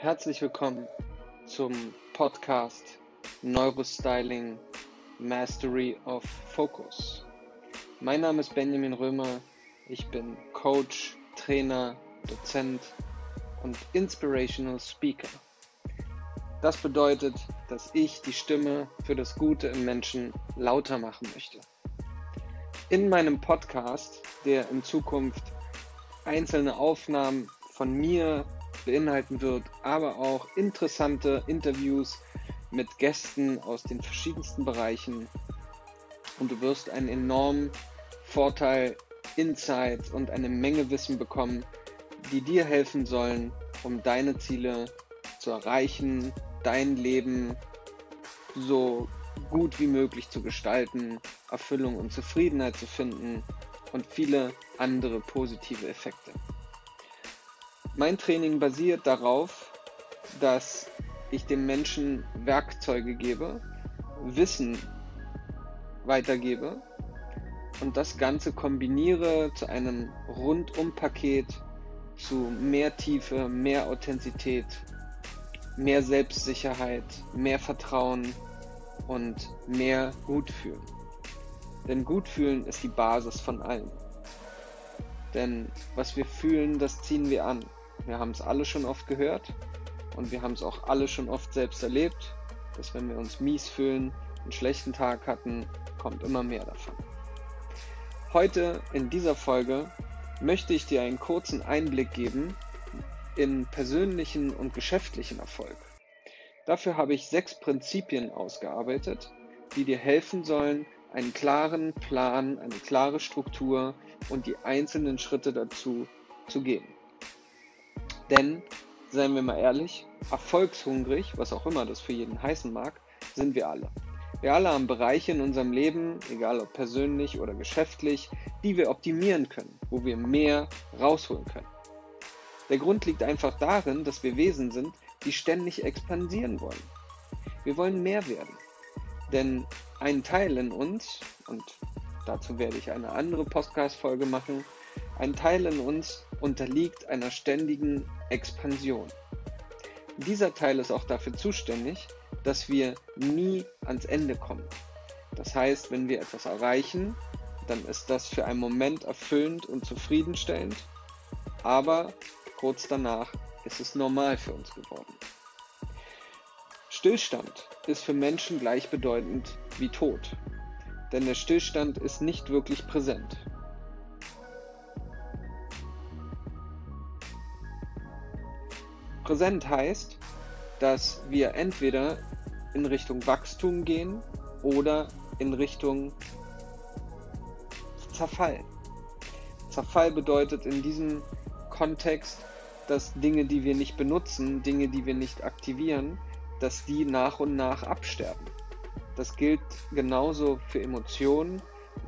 Herzlich willkommen zum Podcast Neurostyling Mastery of Focus. Mein Name ist Benjamin Römer. Ich bin Coach, Trainer, Dozent und Inspirational Speaker. Das bedeutet, dass ich die Stimme für das Gute im Menschen lauter machen möchte. In meinem Podcast, der in Zukunft einzelne Aufnahmen von mir beinhalten wird, aber auch interessante Interviews mit Gästen aus den verschiedensten Bereichen. Und du wirst einen enormen Vorteil, Insights und eine Menge Wissen bekommen, die dir helfen sollen, um deine Ziele zu erreichen, dein Leben so gut wie möglich zu gestalten, Erfüllung und Zufriedenheit zu finden und viele andere positive Effekte. Mein Training basiert darauf, dass ich dem Menschen Werkzeuge gebe, Wissen weitergebe und das Ganze kombiniere zu einem Rundum-Paket zu mehr Tiefe, mehr Authentizität, mehr Selbstsicherheit, mehr Vertrauen und mehr Gutfühlen. Denn Gutfühlen ist die Basis von allem. Denn was wir fühlen, das ziehen wir an. Wir haben es alle schon oft gehört und wir haben es auch alle schon oft selbst erlebt, dass wenn wir uns mies fühlen, einen schlechten Tag hatten, kommt immer mehr davon. Heute in dieser Folge möchte ich dir einen kurzen Einblick geben in persönlichen und geschäftlichen Erfolg. Dafür habe ich sechs Prinzipien ausgearbeitet, die dir helfen sollen, einen klaren Plan, eine klare Struktur und die einzelnen Schritte dazu zu gehen. Denn, seien wir mal ehrlich, erfolgshungrig, was auch immer das für jeden heißen mag, sind wir alle. Wir alle haben Bereiche in unserem Leben, egal ob persönlich oder geschäftlich, die wir optimieren können, wo wir mehr rausholen können. Der Grund liegt einfach darin, dass wir Wesen sind, die ständig expandieren wollen. Wir wollen mehr werden. Denn ein Teil in uns, und dazu werde ich eine andere Podcast-Folge machen, ein Teil in uns unterliegt einer ständigen Expansion. Dieser Teil ist auch dafür zuständig, dass wir nie ans Ende kommen. Das heißt, wenn wir etwas erreichen, dann ist das für einen Moment erfüllend und zufriedenstellend, aber kurz danach ist es normal für uns geworden. Stillstand ist für Menschen gleichbedeutend wie Tod, denn der Stillstand ist nicht wirklich präsent. Präsent heißt, dass wir entweder in Richtung Wachstum gehen oder in Richtung Zerfall. Zerfall bedeutet in diesem Kontext, dass Dinge, die wir nicht benutzen, Dinge, die wir nicht aktivieren, dass die nach und nach absterben. Das gilt genauso für Emotionen,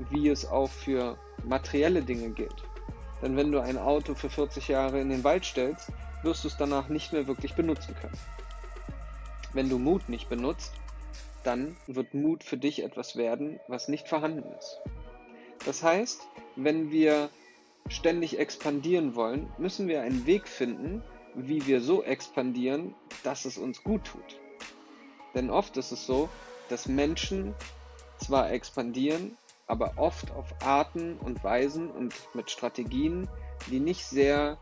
wie es auch für materielle Dinge gilt. Denn wenn du ein Auto für 40 Jahre in den Wald stellst, wirst du es danach nicht mehr wirklich benutzen können. Wenn du Mut nicht benutzt, dann wird Mut für dich etwas werden, was nicht vorhanden ist. Das heißt, wenn wir ständig expandieren wollen, müssen wir einen Weg finden, wie wir so expandieren, dass es uns gut tut. Denn oft ist es so, dass Menschen zwar expandieren, aber oft auf Arten und Weisen und mit Strategien, die nicht sehr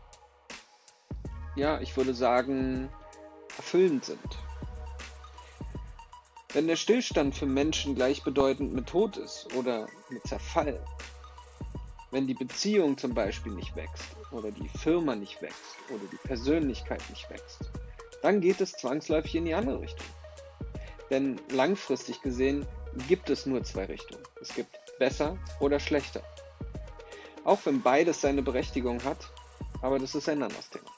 ja, ich würde sagen, erfüllend sind. Wenn der Stillstand für Menschen gleichbedeutend mit Tod ist oder mit Zerfall, wenn die Beziehung zum Beispiel nicht wächst oder die Firma nicht wächst oder die Persönlichkeit nicht wächst, dann geht es zwangsläufig in die andere Richtung. Denn langfristig gesehen gibt es nur zwei Richtungen. Es gibt besser oder schlechter. Auch wenn beides seine Berechtigung hat, aber das ist ein anderes Thema.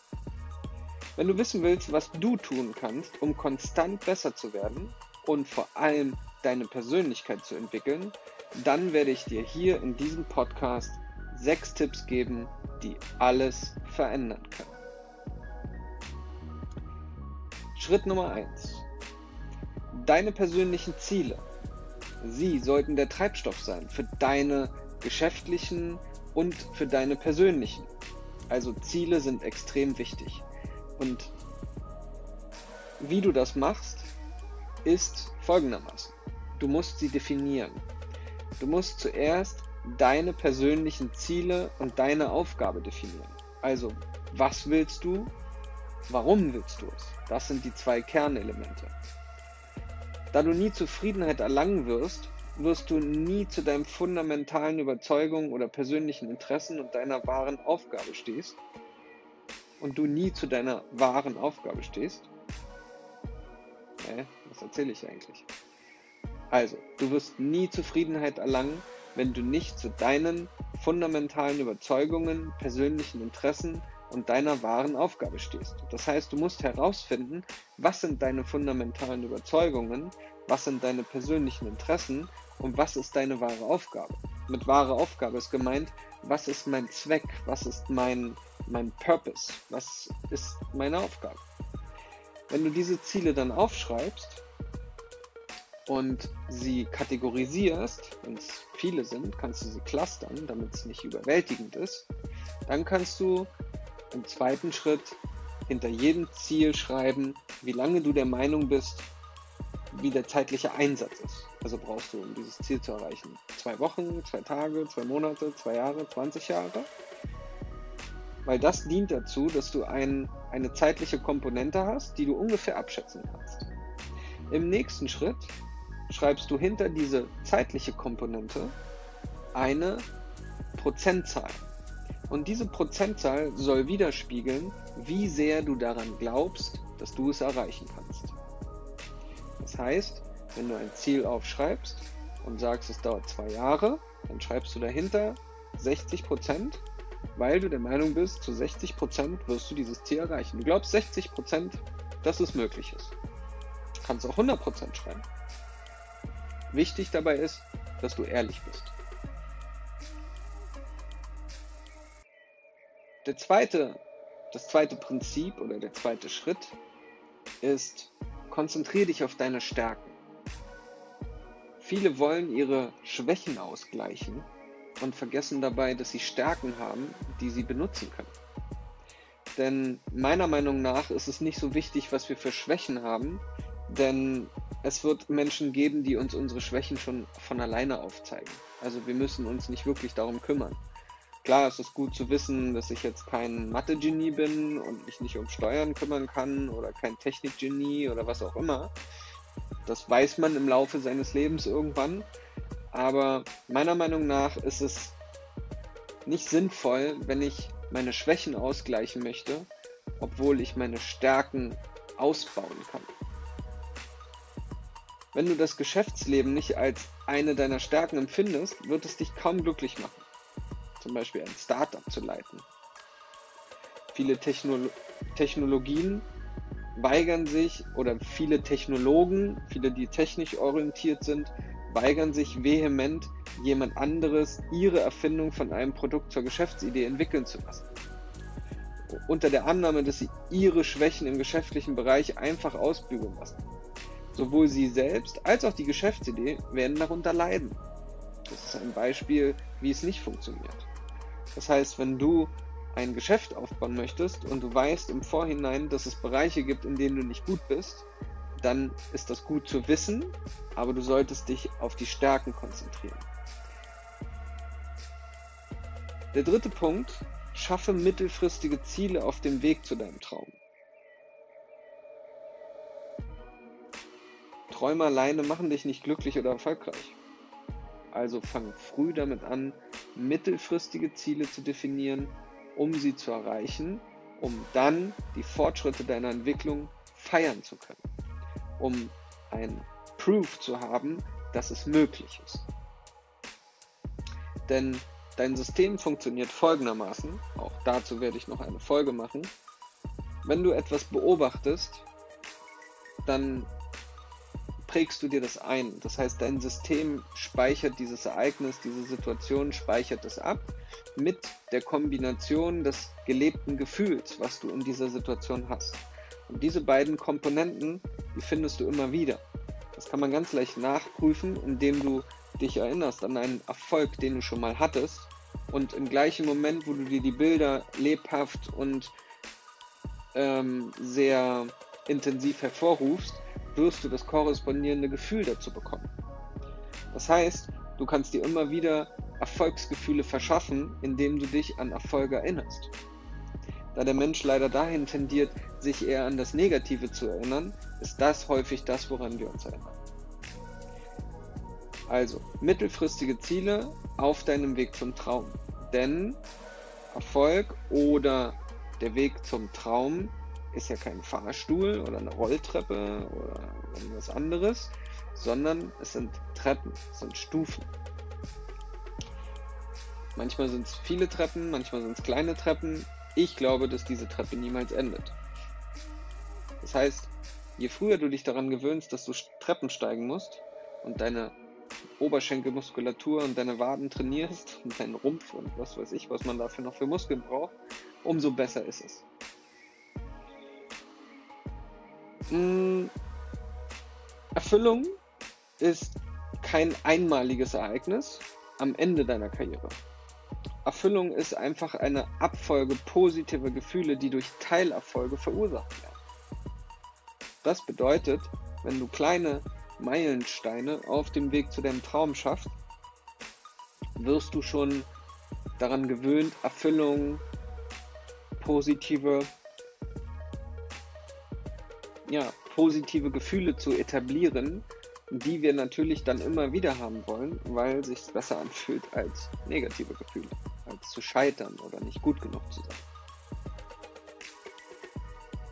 Wenn du wissen willst, was du tun kannst, um konstant besser zu werden und vor allem deine Persönlichkeit zu entwickeln, dann werde ich dir hier in diesem Podcast sechs Tipps geben, die alles verändern können. Schritt Nummer eins: Deine persönlichen Ziele. Sie sollten der Treibstoff sein für deine geschäftlichen und für deine persönlichen. Also Ziele sind extrem wichtig. Und wie du das machst, ist folgendermaßen. Du musst sie definieren. Du musst zuerst deine persönlichen Ziele und deine Aufgabe definieren. Also, was willst du? Warum willst du es? Das sind die zwei Kernelemente. Da du nie Zufriedenheit erlangen wirst, wirst du nie zu deinen fundamentalen Überzeugungen oder persönlichen Interessen und deiner wahren Aufgabe stehst und du nie zu deiner wahren Aufgabe stehst. Hä? Was erzähle ich eigentlich? Also, du wirst nie Zufriedenheit erlangen, wenn du nicht zu deinen fundamentalen Überzeugungen, persönlichen Interessen und deiner wahren Aufgabe stehst. Das heißt, du musst herausfinden, was sind deine fundamentalen Überzeugungen, was sind deine persönlichen Interessen und was ist deine wahre Aufgabe. Mit wahre Aufgabe ist gemeint, was ist mein Zweck, was ist mein, mein Purpose, was ist meine Aufgabe. Wenn du diese Ziele dann aufschreibst und sie kategorisierst, wenn es viele sind, kannst du sie clustern, damit es nicht überwältigend ist, dann kannst du im zweiten Schritt hinter jedem Ziel schreiben, wie lange du der Meinung bist, wie der zeitliche Einsatz ist. Also brauchst du, um dieses Ziel zu erreichen, zwei Wochen, zwei Tage, zwei Monate, zwei Jahre, 20 Jahre. Weil das dient dazu, dass du ein, eine zeitliche Komponente hast, die du ungefähr abschätzen kannst. Im nächsten Schritt schreibst du hinter diese zeitliche Komponente eine Prozentzahl. Und diese Prozentzahl soll widerspiegeln, wie sehr du daran glaubst, dass du es erreichen kannst. Das heißt, wenn du ein Ziel aufschreibst und sagst, es dauert zwei Jahre, dann schreibst du dahinter 60 Prozent, weil du der Meinung bist, zu 60 Prozent wirst du dieses Ziel erreichen. Du glaubst 60 Prozent, dass es möglich ist. Du kannst auch 100 Prozent schreiben. Wichtig dabei ist, dass du ehrlich bist. Der zweite, das zweite Prinzip oder der zweite Schritt ist, konzentriere dich auf deine Stärken. Viele wollen ihre Schwächen ausgleichen und vergessen dabei, dass sie Stärken haben, die sie benutzen können. Denn meiner Meinung nach ist es nicht so wichtig, was wir für Schwächen haben, denn es wird Menschen geben, die uns unsere Schwächen schon von alleine aufzeigen. Also wir müssen uns nicht wirklich darum kümmern. Klar ist es gut zu wissen, dass ich jetzt kein Mathe-Genie bin und mich nicht um Steuern kümmern kann oder kein Technik-Genie oder was auch immer. Das weiß man im Laufe seines Lebens irgendwann. Aber meiner Meinung nach ist es nicht sinnvoll, wenn ich meine Schwächen ausgleichen möchte, obwohl ich meine Stärken ausbauen kann. Wenn du das Geschäftsleben nicht als eine deiner Stärken empfindest, wird es dich kaum glücklich machen. Zum Beispiel ein Startup zu leiten. Viele Technolo Technologien weigern sich oder viele Technologen, viele, die technisch orientiert sind, weigern sich vehement, jemand anderes ihre Erfindung von einem Produkt zur Geschäftsidee entwickeln zu lassen. Unter der Annahme, dass sie ihre Schwächen im geschäftlichen Bereich einfach ausbügeln lassen. Sowohl sie selbst als auch die Geschäftsidee werden darunter leiden. Das ist ein Beispiel, wie es nicht funktioniert. Das heißt, wenn du ein Geschäft aufbauen möchtest und du weißt im Vorhinein, dass es Bereiche gibt, in denen du nicht gut bist, dann ist das gut zu wissen, aber du solltest dich auf die Stärken konzentrieren. Der dritte Punkt, schaffe mittelfristige Ziele auf dem Weg zu deinem Traum. Träume alleine machen dich nicht glücklich oder erfolgreich. Also fang früh damit an, mittelfristige Ziele zu definieren, um sie zu erreichen, um dann die Fortschritte deiner Entwicklung feiern zu können, um ein Proof zu haben, dass es möglich ist. Denn dein System funktioniert folgendermaßen, auch dazu werde ich noch eine Folge machen. Wenn du etwas beobachtest, dann prägst du dir das ein. Das heißt, dein System speichert dieses Ereignis, diese Situation, speichert es ab mit der Kombination des gelebten Gefühls, was du in dieser Situation hast. Und diese beiden Komponenten, die findest du immer wieder. Das kann man ganz leicht nachprüfen, indem du dich erinnerst an einen Erfolg, den du schon mal hattest und im gleichen Moment, wo du dir die Bilder lebhaft und ähm, sehr intensiv hervorrufst, wirst du das korrespondierende Gefühl dazu bekommen. Das heißt, du kannst dir immer wieder Erfolgsgefühle verschaffen, indem du dich an Erfolge erinnerst. Da der Mensch leider dahin tendiert, sich eher an das Negative zu erinnern, ist das häufig das, woran wir uns erinnern. Also, mittelfristige Ziele auf deinem Weg zum Traum. Denn Erfolg oder der Weg zum Traum ist ja kein Fahrstuhl oder eine Rolltreppe oder irgendwas anderes, sondern es sind Treppen, es sind Stufen. Manchmal sind es viele Treppen, manchmal sind es kleine Treppen. Ich glaube, dass diese Treppe niemals endet. Das heißt, je früher du dich daran gewöhnst, dass du Treppen steigen musst und deine Oberschenkelmuskulatur und deine Waden trainierst und deinen Rumpf und was weiß ich, was man dafür noch für Muskeln braucht, umso besser ist es. Hm, Erfüllung ist kein einmaliges Ereignis am Ende deiner Karriere. Erfüllung ist einfach eine Abfolge positiver Gefühle, die durch Teilerfolge verursacht werden. Das bedeutet, wenn du kleine Meilensteine auf dem Weg zu deinem Traum schaffst, wirst du schon daran gewöhnt, Erfüllung, positive, ja, positive Gefühle zu etablieren, die wir natürlich dann immer wieder haben wollen, weil sich besser anfühlt als negative Gefühle, als zu scheitern oder nicht gut genug zu sein.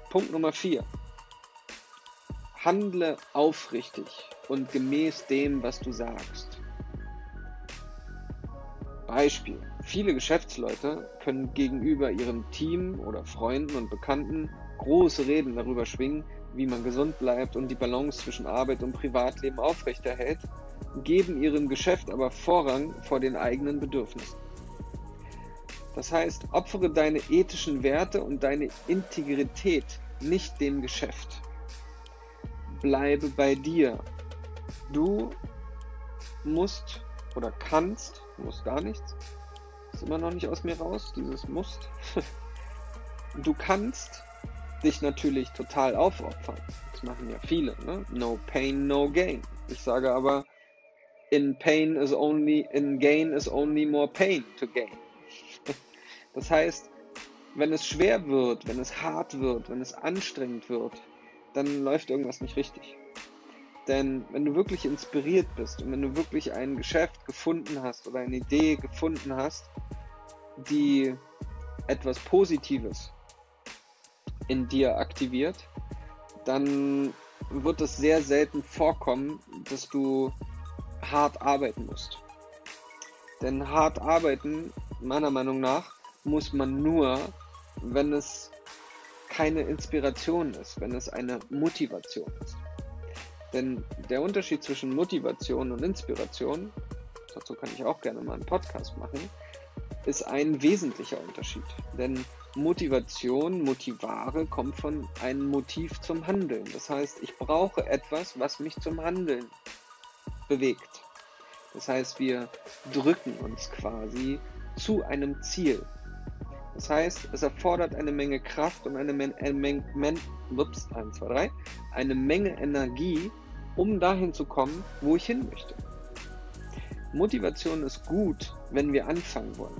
Punkt Nummer 4. Handle aufrichtig und gemäß dem, was du sagst. Beispiel. Viele Geschäftsleute können gegenüber ihrem Team oder Freunden und Bekannten große Reden darüber schwingen, wie man gesund bleibt und die Balance zwischen Arbeit und Privatleben aufrechterhält, geben ihrem Geschäft aber Vorrang vor den eigenen Bedürfnissen. Das heißt, opfere deine ethischen Werte und deine Integrität nicht dem Geschäft bleibe bei dir. Du musst oder kannst, musst gar nichts, ist immer noch nicht aus mir raus, dieses musst. du kannst dich natürlich total aufopfern. Das machen ja viele, ne? No pain, no gain. Ich sage aber, in pain is only, in gain is only more pain to gain. Das heißt, wenn es schwer wird, wenn es hart wird, wenn es anstrengend wird, dann läuft irgendwas nicht richtig. Denn wenn du wirklich inspiriert bist und wenn du wirklich ein Geschäft gefunden hast oder eine Idee gefunden hast, die etwas Positives in dir aktiviert, dann wird es sehr selten vorkommen, dass du hart arbeiten musst. Denn hart arbeiten, meiner Meinung nach, muss man nur, wenn es keine Inspiration ist, wenn es eine Motivation ist. Denn der Unterschied zwischen Motivation und Inspiration, dazu kann ich auch gerne mal einen Podcast machen, ist ein wesentlicher Unterschied. Denn Motivation, Motivare kommt von einem Motiv zum Handeln. Das heißt, ich brauche etwas, was mich zum Handeln bewegt. Das heißt, wir drücken uns quasi zu einem Ziel. Das heißt, es erfordert eine Menge Kraft und eine, Men eine, Men Men ups, 1, 2, 3, eine Menge Energie, um dahin zu kommen, wo ich hin möchte. Motivation ist gut, wenn wir anfangen wollen.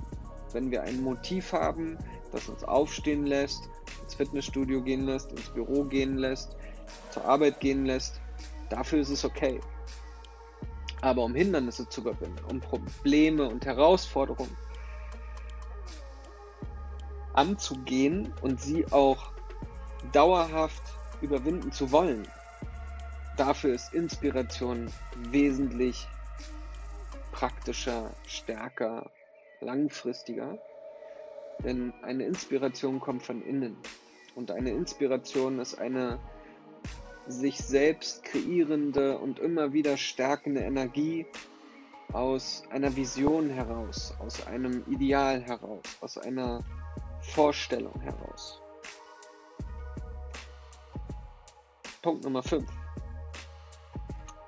Wenn wir ein Motiv haben, das uns aufstehen lässt, ins Fitnessstudio gehen lässt, ins Büro gehen lässt, zur Arbeit gehen lässt, dafür ist es okay. Aber um Hindernisse zu überwinden, um Probleme und Herausforderungen anzugehen und sie auch dauerhaft überwinden zu wollen. Dafür ist Inspiration wesentlich praktischer, stärker, langfristiger. Denn eine Inspiration kommt von innen. Und eine Inspiration ist eine sich selbst kreierende und immer wieder stärkende Energie aus einer Vision heraus, aus einem Ideal heraus, aus einer Vorstellung heraus. Punkt Nummer 5.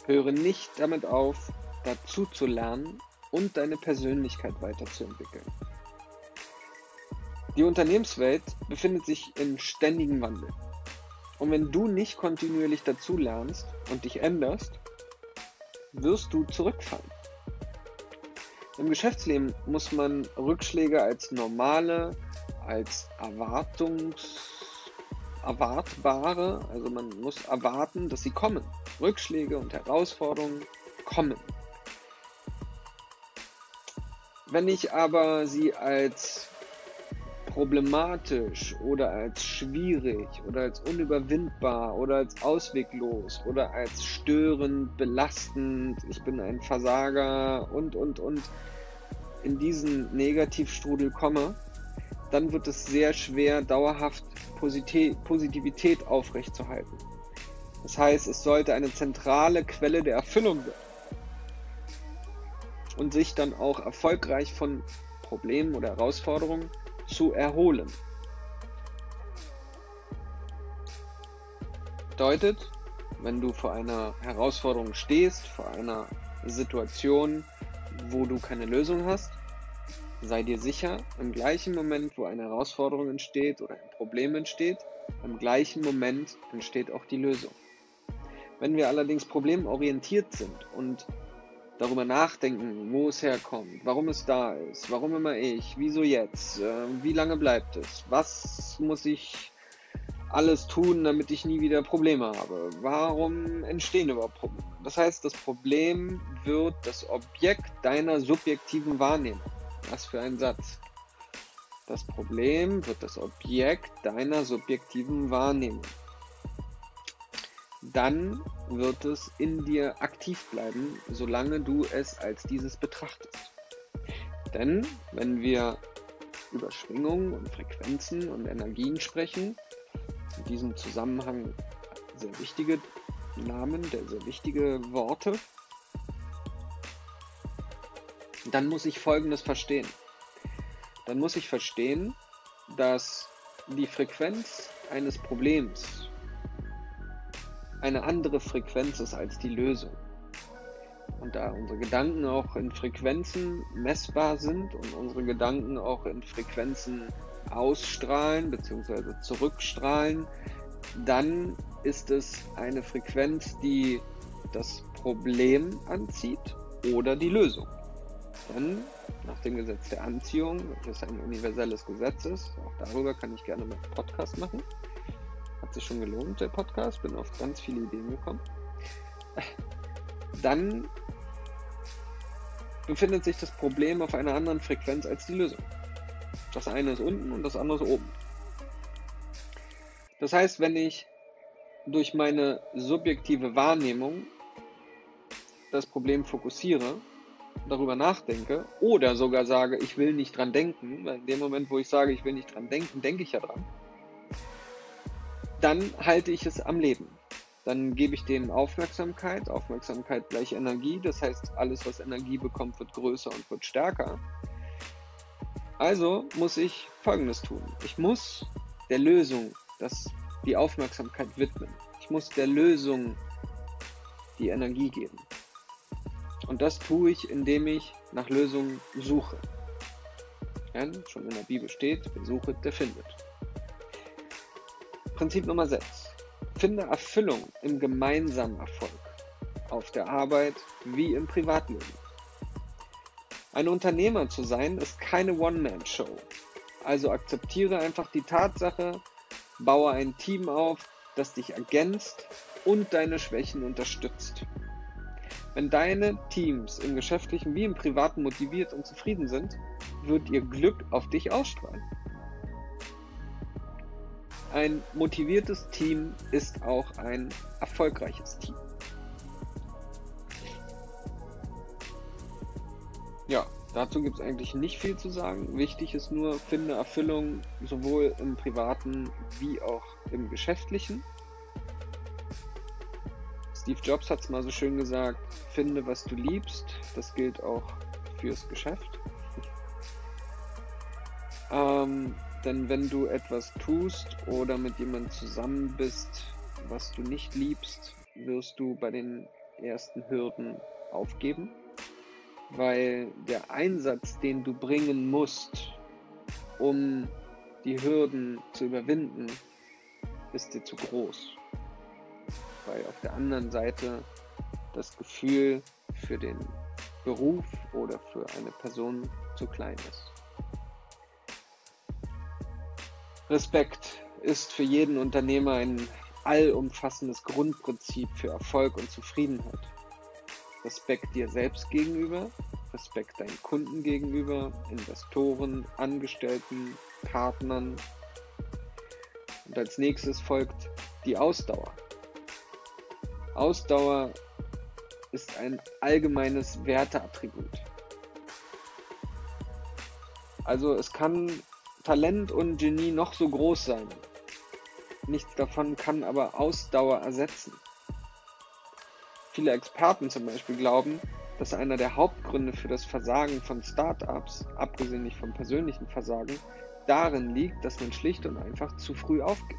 Höre nicht damit auf, dazu zu lernen und deine Persönlichkeit weiterzuentwickeln. Die Unternehmenswelt befindet sich in ständigem Wandel. Und wenn du nicht kontinuierlich dazu lernst und dich änderst, wirst du zurückfallen. Im Geschäftsleben muss man Rückschläge als normale, als Erwartungs erwartbare, also man muss erwarten, dass sie kommen. Rückschläge und Herausforderungen kommen. Wenn ich aber sie als problematisch oder als schwierig oder als unüberwindbar oder als ausweglos oder als störend, belastend, ich bin ein Versager und, und, und in diesen Negativstrudel komme, dann wird es sehr schwer, dauerhaft Positivität aufrechtzuerhalten. Das heißt, es sollte eine zentrale Quelle der Erfüllung werden und sich dann auch erfolgreich von Problemen oder Herausforderungen zu erholen. Bedeutet, wenn du vor einer Herausforderung stehst, vor einer Situation, wo du keine Lösung hast, sei dir sicher, im gleichen Moment, wo eine Herausforderung entsteht oder ein Problem entsteht, im gleichen Moment entsteht auch die Lösung. Wenn wir allerdings problemorientiert sind und darüber nachdenken, wo es herkommt, warum es da ist, warum immer ich, wieso jetzt, äh, wie lange bleibt es, was muss ich alles tun, damit ich nie wieder Probleme habe, warum entstehen überhaupt Probleme. Das heißt, das Problem wird das Objekt deiner subjektiven Wahrnehmung. Was für ein Satz. Das Problem wird das Objekt deiner subjektiven Wahrnehmung dann wird es in dir aktiv bleiben, solange du es als dieses betrachtest. Denn wenn wir über Schwingungen und Frequenzen und Energien sprechen, in diesem Zusammenhang sehr wichtige Namen, sehr wichtige Worte, dann muss ich Folgendes verstehen. Dann muss ich verstehen, dass die Frequenz eines Problems eine andere Frequenz ist als die Lösung. Und da unsere Gedanken auch in Frequenzen messbar sind und unsere Gedanken auch in Frequenzen ausstrahlen bzw. zurückstrahlen, dann ist es eine Frequenz, die das Problem anzieht oder die Lösung. Denn nach dem Gesetz der Anziehung, das ein universelles Gesetz ist, auch darüber kann ich gerne mal einen Podcast machen, hat sich schon gelohnt, der Podcast. Bin auf ganz viele Ideen gekommen. Dann befindet sich das Problem auf einer anderen Frequenz als die Lösung. Das eine ist unten und das andere ist oben. Das heißt, wenn ich durch meine subjektive Wahrnehmung das Problem fokussiere, darüber nachdenke oder sogar sage, ich will nicht dran denken, weil in dem Moment, wo ich sage, ich will nicht dran denken, denke ich ja dran dann halte ich es am Leben. Dann gebe ich dem Aufmerksamkeit. Aufmerksamkeit gleich Energie. Das heißt, alles, was Energie bekommt, wird größer und wird stärker. Also muss ich Folgendes tun. Ich muss der Lösung das, die Aufmerksamkeit widmen. Ich muss der Lösung die Energie geben. Und das tue ich, indem ich nach Lösungen suche. Ja, schon in der Bibel steht, wer sucht, der findet. Prinzip Nummer 6. Finde Erfüllung im gemeinsamen Erfolg. Auf der Arbeit wie im Privatleben. Ein Unternehmer zu sein ist keine One-Man-Show. Also akzeptiere einfach die Tatsache, baue ein Team auf, das dich ergänzt und deine Schwächen unterstützt. Wenn deine Teams im geschäftlichen wie im privaten motiviert und zufrieden sind, wird ihr Glück auf dich ausstrahlen. Ein motiviertes Team ist auch ein erfolgreiches Team. Ja, dazu gibt es eigentlich nicht viel zu sagen. Wichtig ist nur, finde Erfüllung sowohl im privaten wie auch im geschäftlichen. Steve Jobs hat es mal so schön gesagt, finde, was du liebst. Das gilt auch fürs Geschäft. ähm, denn wenn du etwas tust oder mit jemandem zusammen bist, was du nicht liebst, wirst du bei den ersten Hürden aufgeben, weil der Einsatz, den du bringen musst, um die Hürden zu überwinden, ist dir zu groß. Weil auf der anderen Seite das Gefühl für den Beruf oder für eine Person zu klein ist. Respekt ist für jeden Unternehmer ein allumfassendes Grundprinzip für Erfolg und Zufriedenheit. Respekt dir selbst gegenüber, Respekt deinen Kunden gegenüber, Investoren, Angestellten, Partnern. Und als nächstes folgt die Ausdauer. Ausdauer ist ein allgemeines Werteattribut. Also es kann Talent und Genie noch so groß sein. Nichts davon kann aber Ausdauer ersetzen. Viele Experten zum Beispiel glauben, dass einer der Hauptgründe für das Versagen von Startups, abgesehen nicht vom persönlichen Versagen, darin liegt, dass man schlicht und einfach zu früh aufgibt.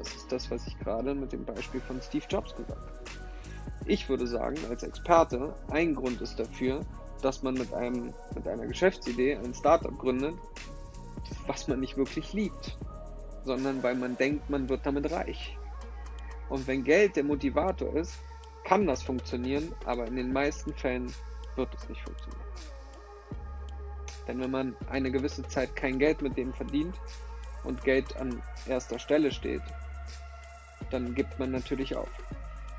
Das ist das, was ich gerade mit dem Beispiel von Steve Jobs gesagt habe. Ich würde sagen, als Experte, ein Grund ist dafür, dass man mit, einem, mit einer Geschäftsidee ein Startup gründet, was man nicht wirklich liebt, sondern weil man denkt, man wird damit reich. Und wenn Geld der Motivator ist, kann das funktionieren, aber in den meisten Fällen wird es nicht funktionieren. Denn wenn man eine gewisse Zeit kein Geld mit dem verdient und Geld an erster Stelle steht, dann gibt man natürlich auf,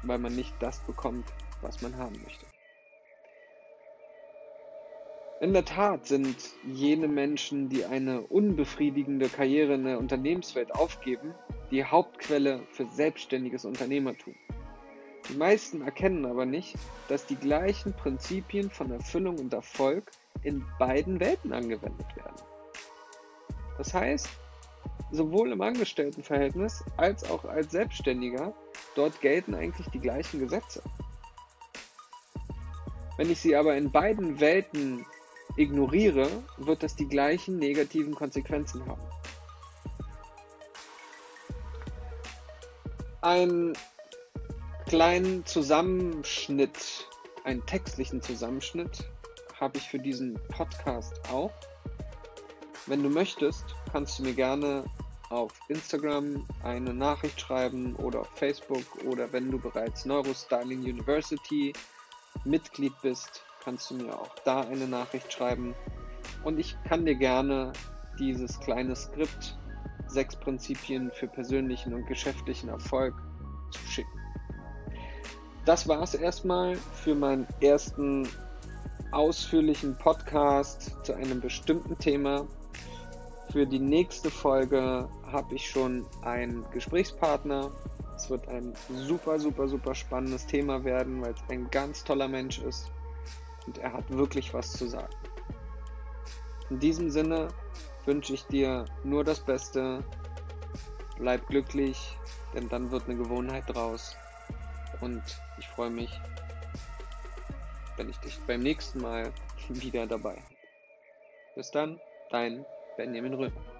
weil man nicht das bekommt, was man haben möchte. In der Tat sind jene Menschen, die eine unbefriedigende Karriere in der Unternehmenswelt aufgeben, die Hauptquelle für selbstständiges Unternehmertum. Die meisten erkennen aber nicht, dass die gleichen Prinzipien von Erfüllung und Erfolg in beiden Welten angewendet werden. Das heißt, sowohl im Angestelltenverhältnis als auch als Selbstständiger, dort gelten eigentlich die gleichen Gesetze. Wenn ich sie aber in beiden Welten ignoriere, wird das die gleichen negativen Konsequenzen haben. Ein kleinen Zusammenschnitt, einen textlichen Zusammenschnitt habe ich für diesen Podcast auch. Wenn du möchtest, kannst du mir gerne auf Instagram eine Nachricht schreiben oder auf Facebook oder wenn du bereits Neurostyling University Mitglied bist, kannst du mir auch da eine Nachricht schreiben. Und ich kann dir gerne dieses kleine Skript, sechs Prinzipien für persönlichen und geschäftlichen Erfolg, zuschicken. Das war es erstmal für meinen ersten ausführlichen Podcast zu einem bestimmten Thema. Für die nächste Folge habe ich schon einen Gesprächspartner. Es wird ein super, super, super spannendes Thema werden, weil es ein ganz toller Mensch ist und er hat wirklich was zu sagen. In diesem Sinne wünsche ich dir nur das Beste. Bleib glücklich, denn dann wird eine Gewohnheit draus. Und ich freue mich, wenn ich dich beim nächsten Mal wieder dabei habe. Bis dann, dein Benjamin Römer.